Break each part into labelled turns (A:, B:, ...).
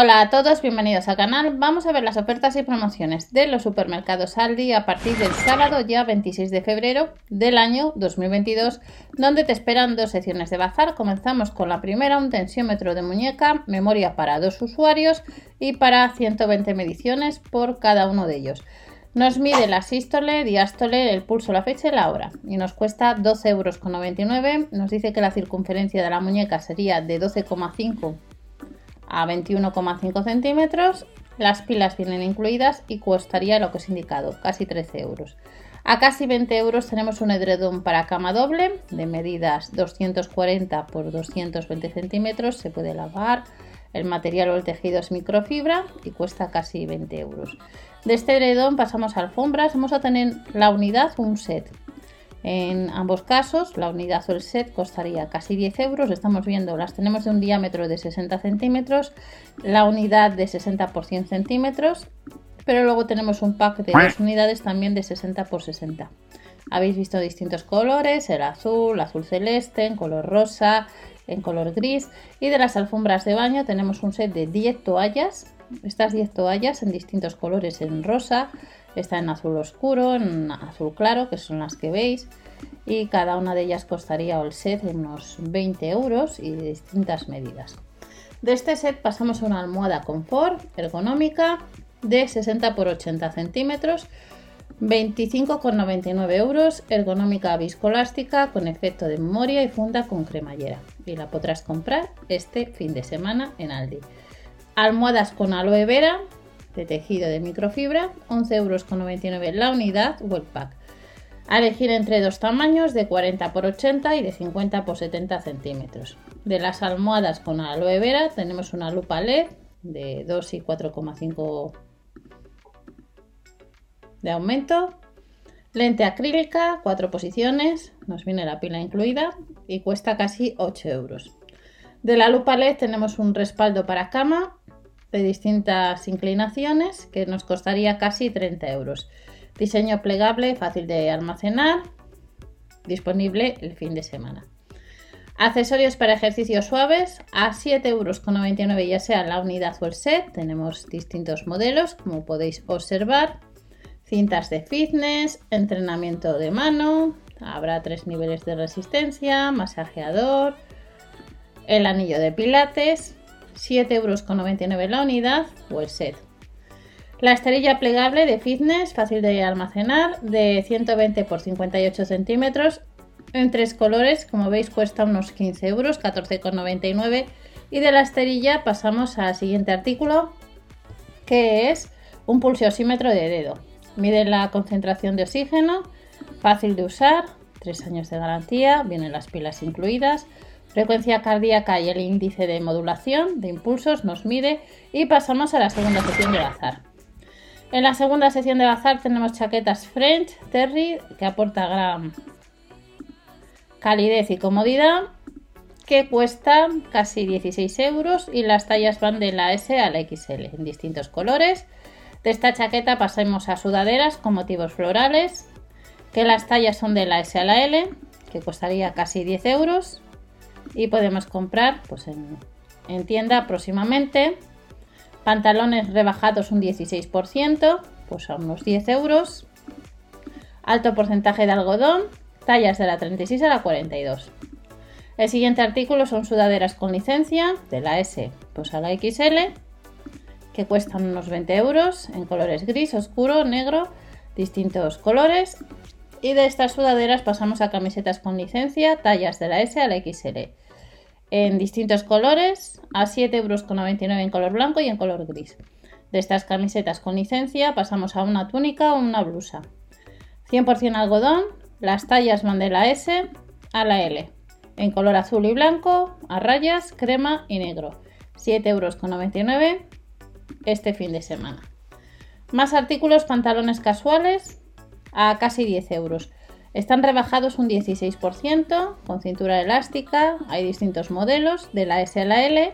A: Hola a todos, bienvenidos al canal. Vamos a ver las ofertas y promociones de los supermercados Aldi a partir del sábado ya 26 de febrero del año 2022, donde te esperan dos secciones de bazar. Comenzamos con la primera, un tensiómetro de muñeca, memoria para dos usuarios y para 120 mediciones por cada uno de ellos. Nos mide la sístole, diástole, el pulso, la fecha y la hora. Y nos cuesta 12,99 euros. Nos dice que la circunferencia de la muñeca sería de 12,5 a 21,5 centímetros. Las pilas vienen incluidas y costaría lo que os he indicado, casi 13 euros. A casi 20 euros tenemos un edredón para cama doble de medidas 240 por 220 centímetros. Se puede lavar. El material o el tejido es microfibra y cuesta casi 20 euros. De este edredón pasamos a alfombras. Vamos a tener la unidad, un set en ambos casos, la unidad o el set costaría casi 10 euros. Estamos viendo, las tenemos de un diámetro de 60 centímetros, la unidad de 60 por 100 centímetros, pero luego tenemos un pack de dos unidades también de 60 por 60. Habéis visto distintos colores, el azul, azul celeste, en color rosa, en color gris. Y de las alfombras de baño tenemos un set de 10 toallas. Estas 10 toallas en distintos colores, en rosa, Está en azul oscuro, en azul claro, que son las que veis. Y cada una de ellas costaría el set unos 20 euros y de distintas medidas. De este set pasamos a una almohada confort ergonómica de 60 por 80 centímetros, 25,99 euros, ergonómica viscolástica con efecto de memoria y funda con cremallera. Y la podrás comprar este fin de semana en Aldi. Almohadas con aloe vera de tejido de microfibra, 11,99 euros la unidad o el pack. A elegir entre dos tamaños de 40 x 80 y de 50 x 70 centímetros. De las almohadas con aloe vera tenemos una lupa LED de 2 y 4,5 de aumento. Lente acrílica, 4 posiciones, nos viene la pila incluida y cuesta casi 8 euros. De la lupa LED tenemos un respaldo para cama de distintas inclinaciones que nos costaría casi 30 euros. Diseño plegable, fácil de almacenar, disponible el fin de semana. Accesorios para ejercicios suaves a 7,99 euros ya sea la unidad o el set. Tenemos distintos modelos como podéis observar. Cintas de fitness, entrenamiento de mano, habrá tres niveles de resistencia, masajeador, el anillo de pilates, 7,99 euros la unidad o el set. La esterilla plegable de fitness, fácil de almacenar, de 120 x 58 centímetros, en tres colores, como veis cuesta unos 15 euros, 14,99. Y de la esterilla pasamos al siguiente artículo, que es un pulsiosímetro de dedo. Mide la concentración de oxígeno, fácil de usar, 3 años de garantía, vienen las pilas incluidas, frecuencia cardíaca y el índice de modulación de impulsos nos mide y pasamos a la segunda sección de bazar. En la segunda sección de bazar tenemos chaquetas French Terry que aporta gran calidez y comodidad que cuestan casi 16 euros y las tallas van de la S a la XL en distintos colores. De esta chaqueta pasamos a sudaderas con motivos florales que las tallas son de la S a la L que costaría casi 10 euros y podemos comprar pues en, tienda próximamente. Pantalones rebajados un 16%, pues a unos 10 euros. Alto porcentaje de algodón, tallas de la 36 a la 42. El siguiente artículo son sudaderas con licencia de la S pues a la XL que cuestan unos 20 euros en colores gris, oscuro, negro, distintos colores. Y de estas sudaderas pasamos a camisetas con licencia, tallas de la S a la XL en distintos colores a 7,99 euros en color blanco y en color gris. De estas camisetas con licencia pasamos a una túnica o una blusa. 100% algodón, las tallas van de la S a la L, en color azul y blanco, a rayas, crema y negro. 7,99 euros este fin de semana. Más artículos, pantalones casuales a casi 10 euros. Están rebajados un 16% con cintura elástica, hay distintos modelos de la S a la L.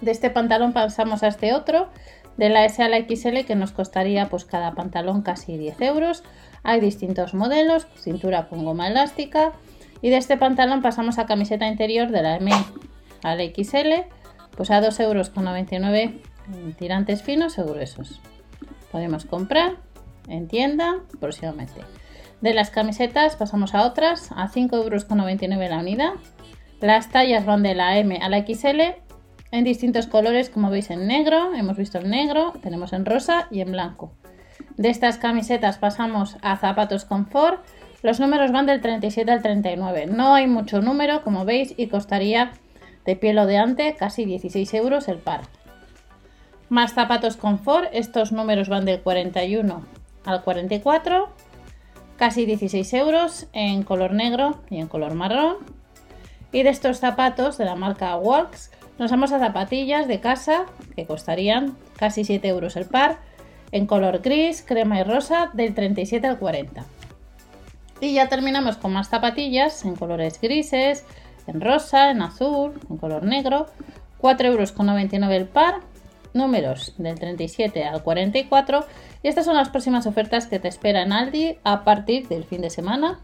A: De este pantalón pasamos a este otro, de la S a la XL que nos costaría pues cada pantalón casi 10 euros. Hay distintos modelos, cintura con goma elástica. Y de este pantalón pasamos a camiseta interior de la M a la XL, pues a 2,99 euros en tirantes finos o gruesos. Podemos comprar en tienda próximamente. De las camisetas pasamos a otras, a 5,99 euros la unidad. Las tallas van de la M a la XL en distintos colores, como veis en negro, hemos visto en negro, tenemos en rosa y en blanco. De estas camisetas pasamos a zapatos confort. Los números van del 37 al 39. No hay mucho número, como veis, y costaría de piel o de ante casi 16 euros el par. Más zapatos confort, estos números van del 41 al 44, casi 16 euros en color negro y en color marrón. Y de estos zapatos de la marca Walks, nos vamos a zapatillas de casa que costarían casi 7 euros el par, en color gris, crema y rosa, del 37 al 40. Y ya terminamos con más zapatillas en colores grises, en rosa, en azul, en color negro, 4,99 euros el par, números del 37 al 44. Y estas son las próximas ofertas que te esperan Aldi a partir del fin de semana,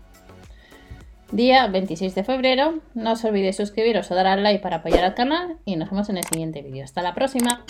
A: día 26 de febrero. No os olvidéis suscribiros o dar al like para apoyar al canal y nos vemos en el siguiente vídeo. Hasta la próxima.